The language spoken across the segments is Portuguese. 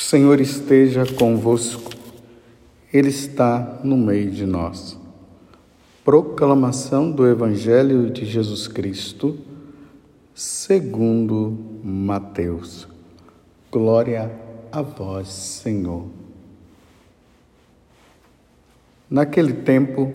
Senhor esteja convosco, Ele está no meio de nós. Proclamação do Evangelho de Jesus Cristo, segundo Mateus. Glória a vós, Senhor. Naquele tempo,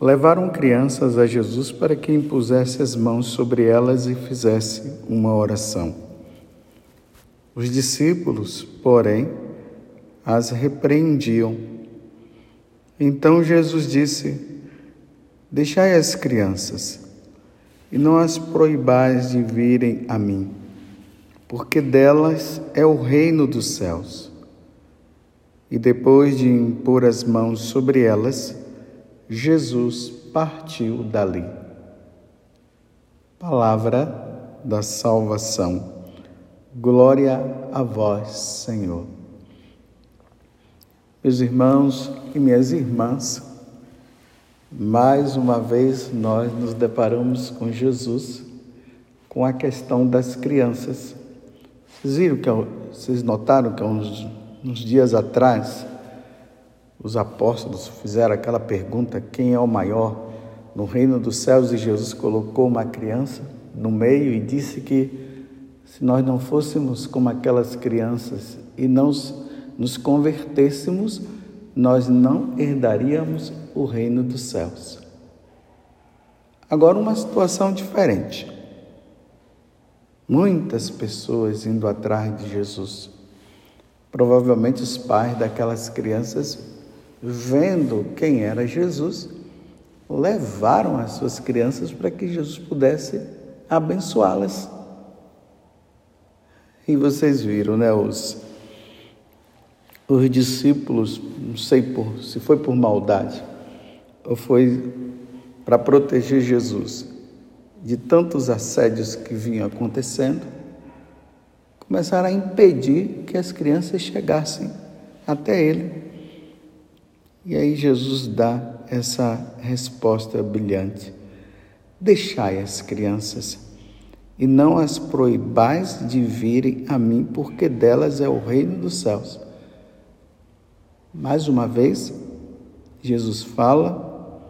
levaram crianças a Jesus para que impusesse as mãos sobre elas e fizesse uma oração. Os discípulos, porém, as repreendiam. Então Jesus disse: Deixai as crianças e não as proibais de virem a mim, porque delas é o reino dos céus. E depois de impor as mãos sobre elas, Jesus partiu dali. Palavra da salvação. Glória a vós, Senhor. Meus irmãos e minhas irmãs, mais uma vez nós nos deparamos com Jesus, com a questão das crianças. Vocês viram que vocês notaram que uns, uns dias atrás os apóstolos fizeram aquela pergunta: quem é o maior no reino dos céus? E Jesus colocou uma criança no meio e disse que se nós não fôssemos como aquelas crianças e não nos convertêssemos, nós não herdaríamos o reino dos céus. Agora, uma situação diferente. Muitas pessoas indo atrás de Jesus. Provavelmente os pais daquelas crianças, vendo quem era Jesus, levaram as suas crianças para que Jesus pudesse abençoá-las. E vocês viram, né? Os, os discípulos, não sei por, se foi por maldade ou foi para proteger Jesus de tantos assédios que vinham acontecendo, começaram a impedir que as crianças chegassem até ele. E aí Jesus dá essa resposta brilhante: Deixai as crianças e não as proibais de virem a mim, porque delas é o reino dos céus. Mais uma vez, Jesus fala,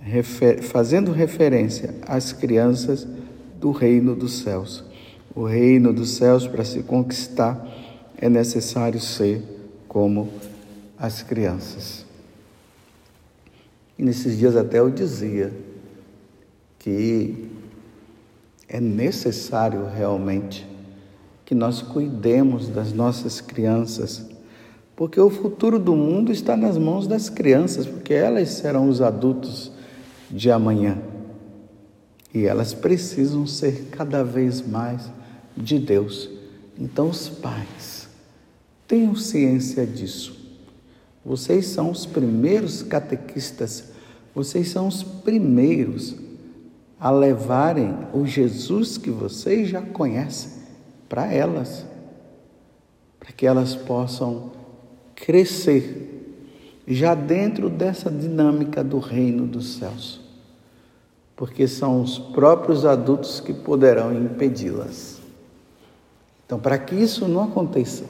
refer, fazendo referência às crianças do reino dos céus. O reino dos céus, para se conquistar, é necessário ser como as crianças. E nesses dias até eu dizia que é necessário realmente que nós cuidemos das nossas crianças, porque o futuro do mundo está nas mãos das crianças, porque elas serão os adultos de amanhã. E elas precisam ser cada vez mais de Deus. Então, os pais, tenham ciência disso. Vocês são os primeiros catequistas, vocês são os primeiros a levarem o Jesus que vocês já conhecem para elas, para que elas possam crescer já dentro dessa dinâmica do reino dos céus, porque são os próprios adultos que poderão impedi-las. Então, para que isso não aconteça,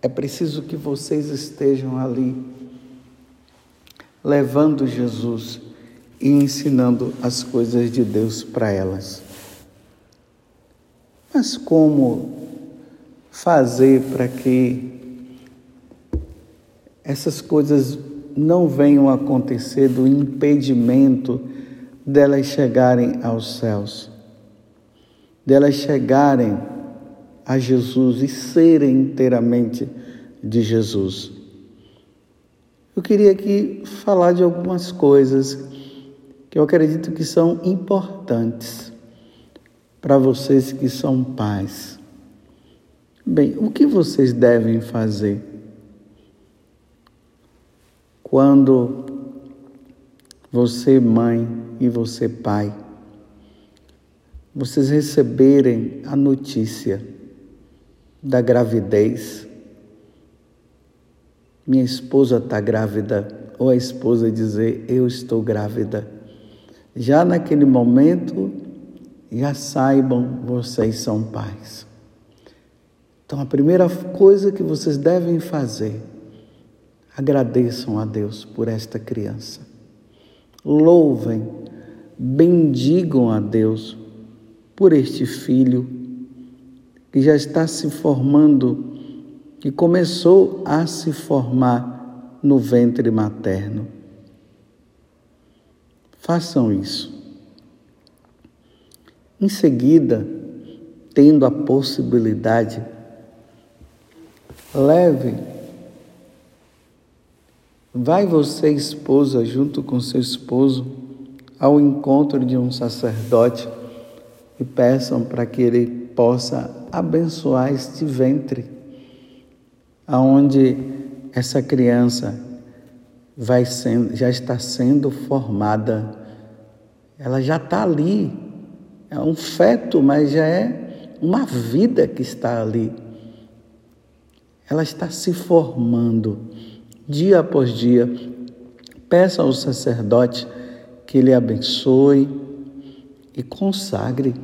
é preciso que vocês estejam ali levando Jesus e ensinando as coisas de Deus para elas. Mas como fazer para que essas coisas não venham acontecer do impedimento delas chegarem aos céus, delas chegarem a Jesus e serem inteiramente de Jesus. Eu queria aqui falar de algumas coisas que eu acredito que são importantes para vocês que são pais. Bem, o que vocês devem fazer quando você, mãe, e você, pai, vocês receberem a notícia da gravidez? Minha esposa está grávida, ou a esposa dizer: Eu estou grávida já naquele momento, já saibam, vocês são pais. Então, a primeira coisa que vocês devem fazer, agradeçam a Deus por esta criança. Louvem, bendigam a Deus por este filho que já está se formando, que começou a se formar no ventre materno. Façam isso. Em seguida, tendo a possibilidade, leve. Vai você, esposa, junto com seu esposo, ao encontro de um sacerdote e peçam para que ele possa abençoar este ventre, aonde essa criança vai sendo, já está sendo formada, ela já está ali, é um feto, mas já é uma vida que está ali. Ela está se formando dia após dia. Peça ao sacerdote que ele abençoe e consagre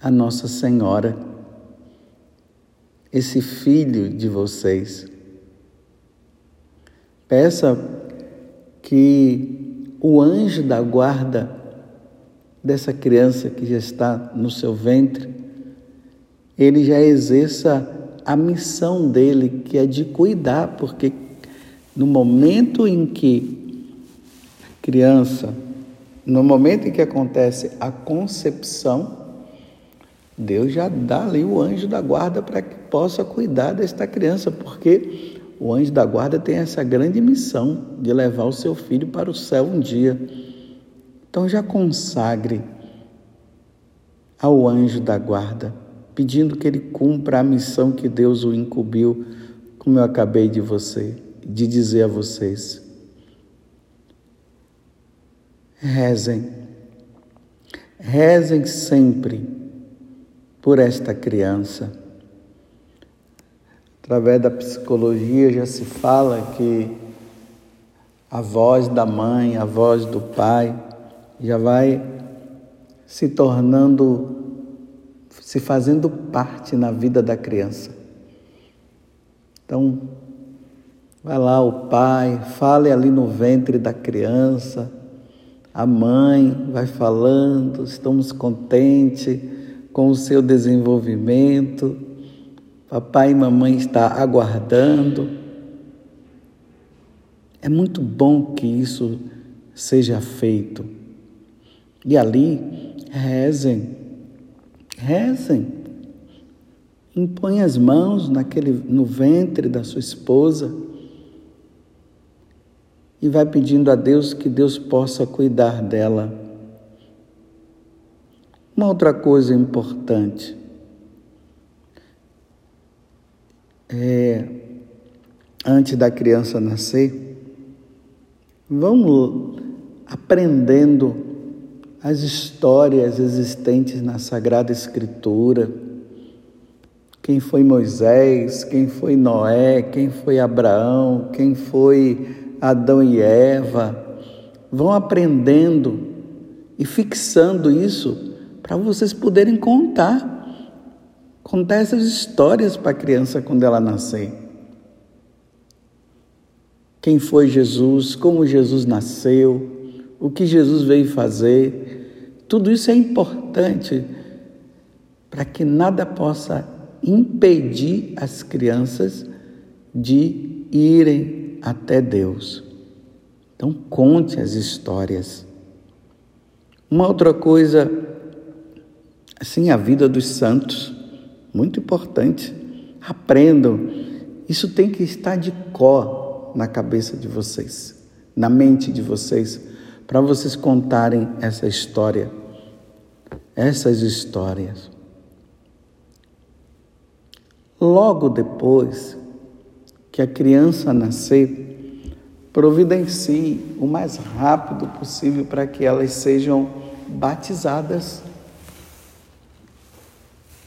a Nossa Senhora esse filho de vocês. Peça que o anjo da guarda dessa criança que já está no seu ventre, ele já exerça a missão dele, que é de cuidar, porque no momento em que a criança, no momento em que acontece a concepção, Deus já dá ali o anjo da guarda para que possa cuidar desta criança, porque o anjo da guarda tem essa grande missão de levar o seu filho para o céu um dia. Então já consagre ao anjo da guarda, pedindo que ele cumpra a missão que Deus o incumbiu, como eu acabei de você, de dizer a vocês. Rezem. Rezem sempre por esta criança. Através da psicologia já se fala que a voz da mãe, a voz do pai, já vai se tornando, se fazendo parte na vida da criança. Então, vai lá o pai, fale ali no ventre da criança, a mãe vai falando, estamos contentes com o seu desenvolvimento. Papai e mamãe está aguardando. É muito bom que isso seja feito. E ali, rezem, rezem. Impõe as mãos naquele, no ventre da sua esposa e vai pedindo a Deus que Deus possa cuidar dela uma outra coisa importante é, antes da criança nascer, vamos aprendendo as histórias existentes na Sagrada Escritura. Quem foi Moisés, quem foi Noé, quem foi Abraão, quem foi Adão e Eva. Vão aprendendo e fixando isso para vocês poderem contar. Contar essas histórias para a criança quando ela nascer. Quem foi Jesus, como Jesus nasceu, o que Jesus veio fazer. Tudo isso é importante para que nada possa impedir as crianças de irem até Deus. Então, conte as histórias. Uma outra coisa Assim, a vida dos santos, muito importante. Aprendam. Isso tem que estar de có na cabeça de vocês, na mente de vocês, para vocês contarem essa história, essas histórias. Logo depois que a criança nascer, providencie o mais rápido possível para que elas sejam batizadas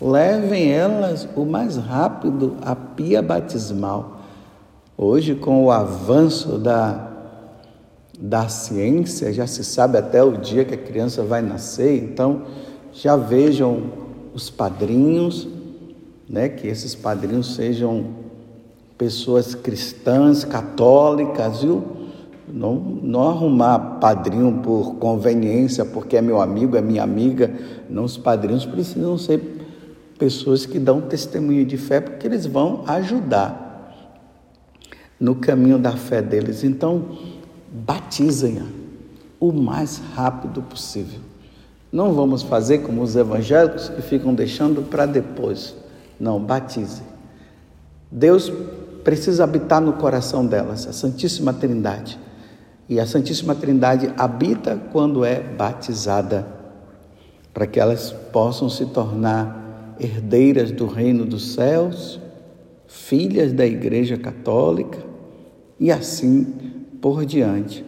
levem elas o mais rápido à pia batismal. Hoje, com o avanço da, da ciência, já se sabe até o dia que a criança vai nascer, então já vejam os padrinhos, né, que esses padrinhos sejam pessoas cristãs, católicas, viu? Não, não arrumar padrinho por conveniência, porque é meu amigo, é minha amiga. Não, os padrinhos precisam ser pessoas que dão testemunho de fé, porque eles vão ajudar no caminho da fé deles. Então, batizem-a o mais rápido possível. Não vamos fazer como os evangélicos que ficam deixando para depois. Não, batize. Deus precisa habitar no coração delas, a Santíssima Trindade. E a Santíssima Trindade habita quando é batizada, para que elas possam se tornar herdeiras do reino dos céus, filhas da Igreja Católica e assim por diante.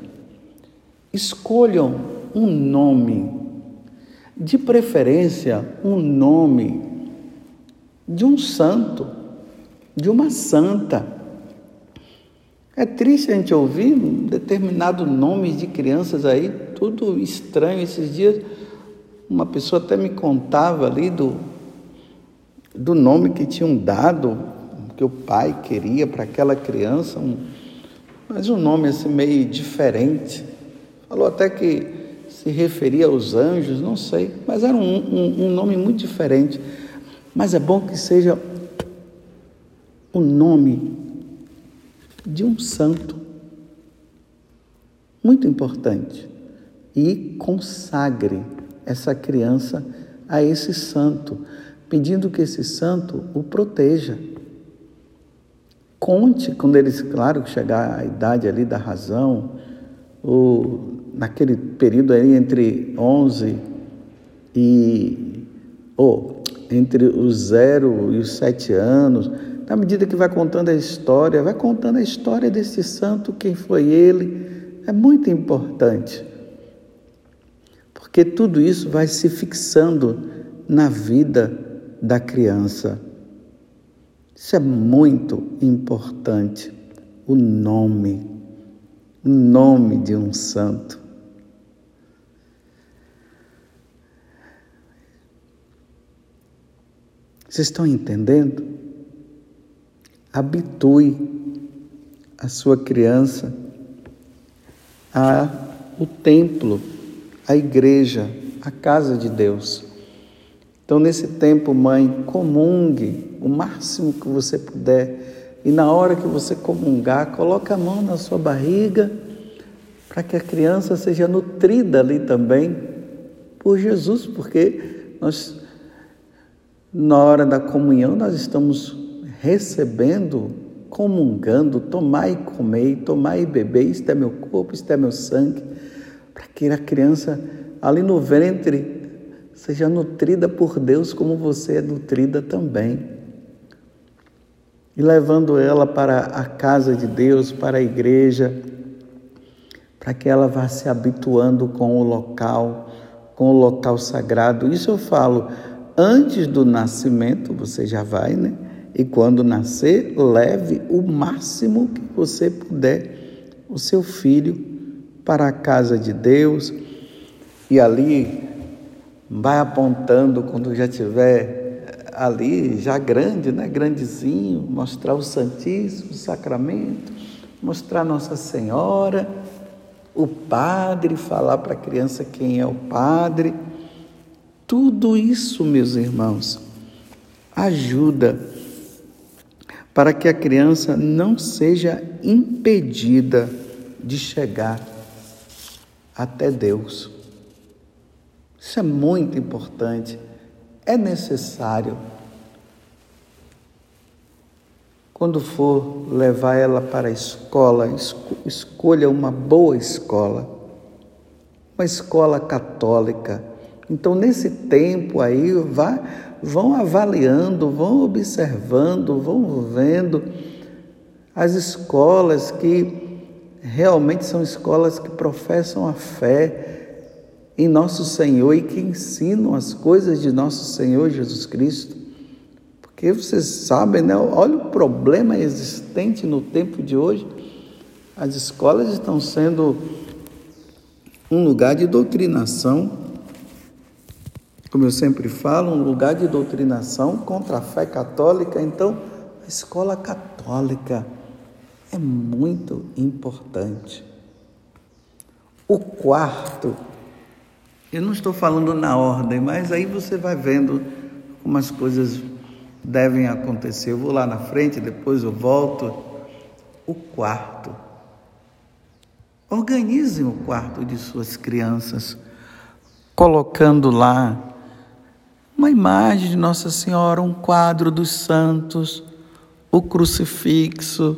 Escolham um nome, de preferência, um nome de um santo, de uma santa. É triste a gente ouvir um determinado nome de crianças aí, tudo estranho. Esses dias, uma pessoa até me contava ali do, do nome que tinham dado, que o pai queria para aquela criança, um, mas um nome assim meio diferente. Falou até que se referia aos anjos, não sei, mas era um, um, um nome muito diferente. Mas é bom que seja o nome de um santo, muito importante, e consagre essa criança a esse santo, pedindo que esse santo o proteja. Conte quando eles, claro, chegar à idade ali da razão, ou naquele período aí entre 11 e ou entre os zero e os sete anos, na medida que vai contando a história, vai contando a história desse santo, quem foi ele, é muito importante. Porque tudo isso vai se fixando na vida da criança. Isso é muito importante. O nome, o nome de um santo. Vocês estão entendendo? Habitue a sua criança ao templo, à igreja, à casa de Deus. Então, nesse tempo, mãe, comungue o máximo que você puder. E na hora que você comungar, coloque a mão na sua barriga para que a criança seja nutrida ali também por Jesus, porque nós na hora da comunhão, nós estamos recebendo, comungando, tomar e comer, tomar e beber, isto é meu corpo, isto é meu sangue, para que a criança ali no ventre seja nutrida por Deus como você é nutrida também. E levando ela para a casa de Deus, para a igreja, para que ela vá se habituando com o local, com o local sagrado. Isso eu falo antes do nascimento, você já vai, né? E quando nascer, leve o máximo que você puder o seu filho para a casa de Deus e ali vai apontando quando já tiver ali já grande, né, grandezinho, mostrar o Santíssimo Sacramento, mostrar Nossa Senhora, o padre, falar para a criança quem é o padre tudo isso, meus irmãos, ajuda para que a criança não seja impedida de chegar até Deus. Isso é muito importante, é necessário. Quando for levar ela para a escola, escolha uma boa escola, uma escola católica então, nesse tempo aí, vá, vão avaliando, vão observando, vão vendo as escolas que realmente são escolas que professam a fé em nosso Senhor e que ensinam as coisas de nosso Senhor Jesus Cristo. Porque vocês sabem, né? olha o problema existente no tempo de hoje. As escolas estão sendo um lugar de doutrinação como eu sempre falo, um lugar de doutrinação contra a fé católica. Então, a escola católica é muito importante. O quarto, eu não estou falando na ordem, mas aí você vai vendo como as coisas devem acontecer. Eu vou lá na frente, depois eu volto. O quarto. Organizem o quarto de suas crianças, colocando lá uma imagem de Nossa Senhora, um quadro dos santos, o crucifixo,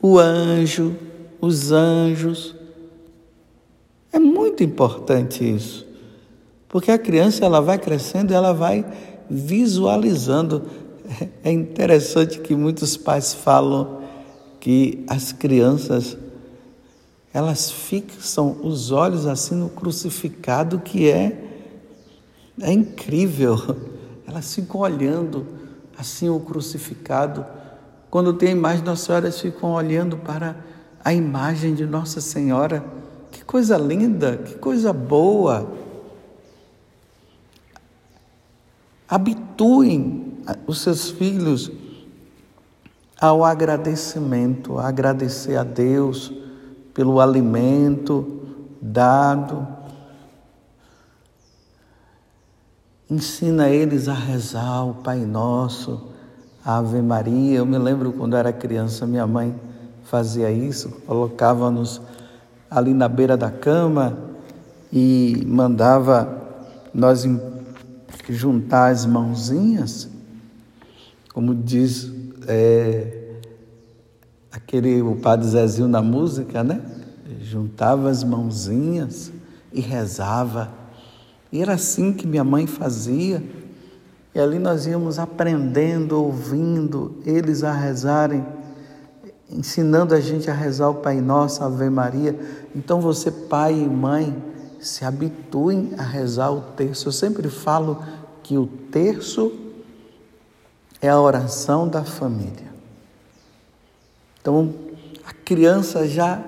o anjo, os anjos. É muito importante isso, porque a criança ela vai crescendo e ela vai visualizando. É interessante que muitos pais falam que as crianças elas fixam os olhos assim no crucificado que é é incrível. Elas ficam olhando assim o crucificado. Quando tem a imagem de Nossa Senhora, elas ficam olhando para a imagem de Nossa Senhora. Coisa linda, que coisa boa. Habituem os seus filhos ao agradecimento, a agradecer a Deus pelo alimento dado. Ensina eles a rezar o Pai Nosso, a Ave Maria. Eu me lembro quando era criança, minha mãe fazia isso, colocava-nos ali na beira da cama e mandava nós juntar as mãozinhas, como diz é, aquele o padre Zezinho na música, né? Juntava as mãozinhas e rezava. E era assim que minha mãe fazia. E ali nós íamos aprendendo, ouvindo eles a rezarem, ensinando a gente a rezar o Pai Nosso, Ave Maria. Então você, pai e mãe, se habituem a rezar o terço. Eu sempre falo que o terço é a oração da família. Então, a criança já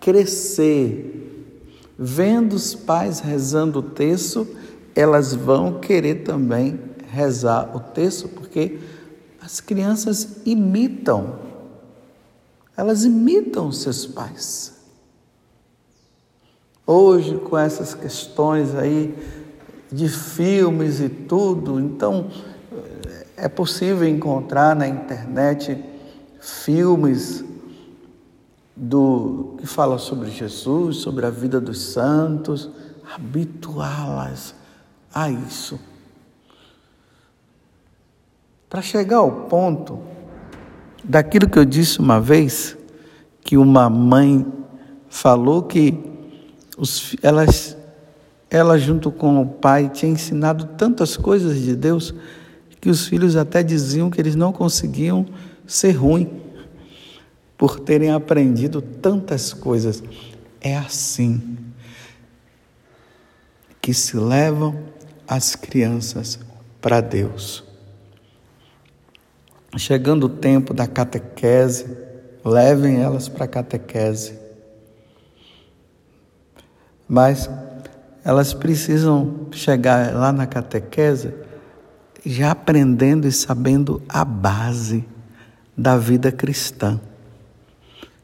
crescer, vendo os pais rezando o terço, elas vão querer também rezar o terço, porque as crianças imitam, elas imitam seus pais. Hoje, com essas questões aí de filmes e tudo, então é possível encontrar na internet filmes do que fala sobre Jesus, sobre a vida dos santos, habituá-las a isso. Para chegar ao ponto daquilo que eu disse uma vez, que uma mãe falou que os, elas, ela, junto com o pai, tinha ensinado tantas coisas de Deus que os filhos até diziam que eles não conseguiam ser ruins por terem aprendido tantas coisas. É assim que se levam as crianças para Deus. Chegando o tempo da catequese, levem elas para a catequese mas elas precisam chegar lá na catequese já aprendendo e sabendo a base da vida cristã.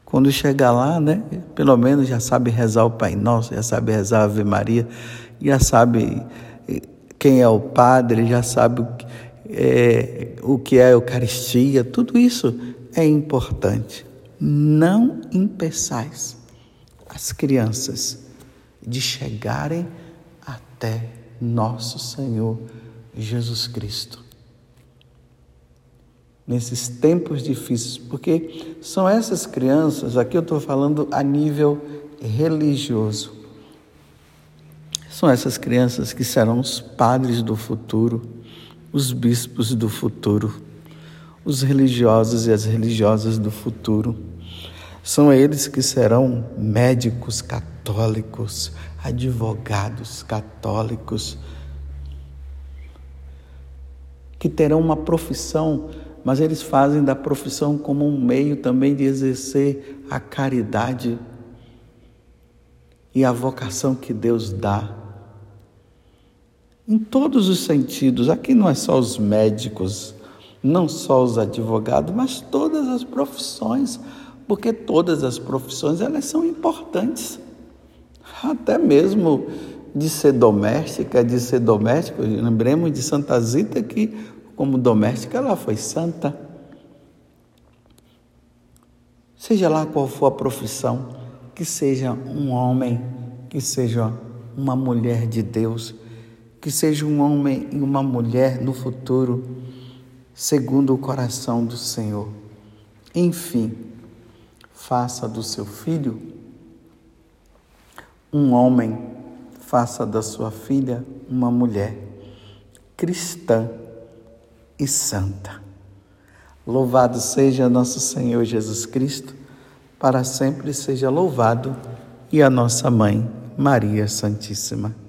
Quando chega lá, né, pelo menos já sabe rezar o Pai Nosso, já sabe rezar a Ave Maria, já sabe eh, quem é o padre, já sabe é, o que é a Eucaristia, tudo isso é importante. Não impeçais as crianças de chegarem até nosso Senhor Jesus Cristo. Nesses tempos difíceis, porque são essas crianças, aqui eu estou falando a nível religioso, são essas crianças que serão os padres do futuro, os bispos do futuro, os religiosos e as religiosas do futuro. São eles que serão médicos católicos, advogados católicos, que terão uma profissão, mas eles fazem da profissão como um meio também de exercer a caridade e a vocação que Deus dá. Em todos os sentidos. Aqui não é só os médicos, não só os advogados, mas todas as profissões, porque todas as profissões elas são importantes. Até mesmo de ser doméstica, de ser doméstico, lembremos de Santa Zita que como doméstica ela foi santa. Seja lá qual for a profissão, que seja um homem, que seja uma mulher de Deus, que seja um homem e uma mulher no futuro, segundo o coração do Senhor. Enfim, faça do seu filho um homem, faça da sua filha uma mulher cristã e santa. Louvado seja nosso Senhor Jesus Cristo, para sempre seja louvado, e a nossa mãe, Maria Santíssima.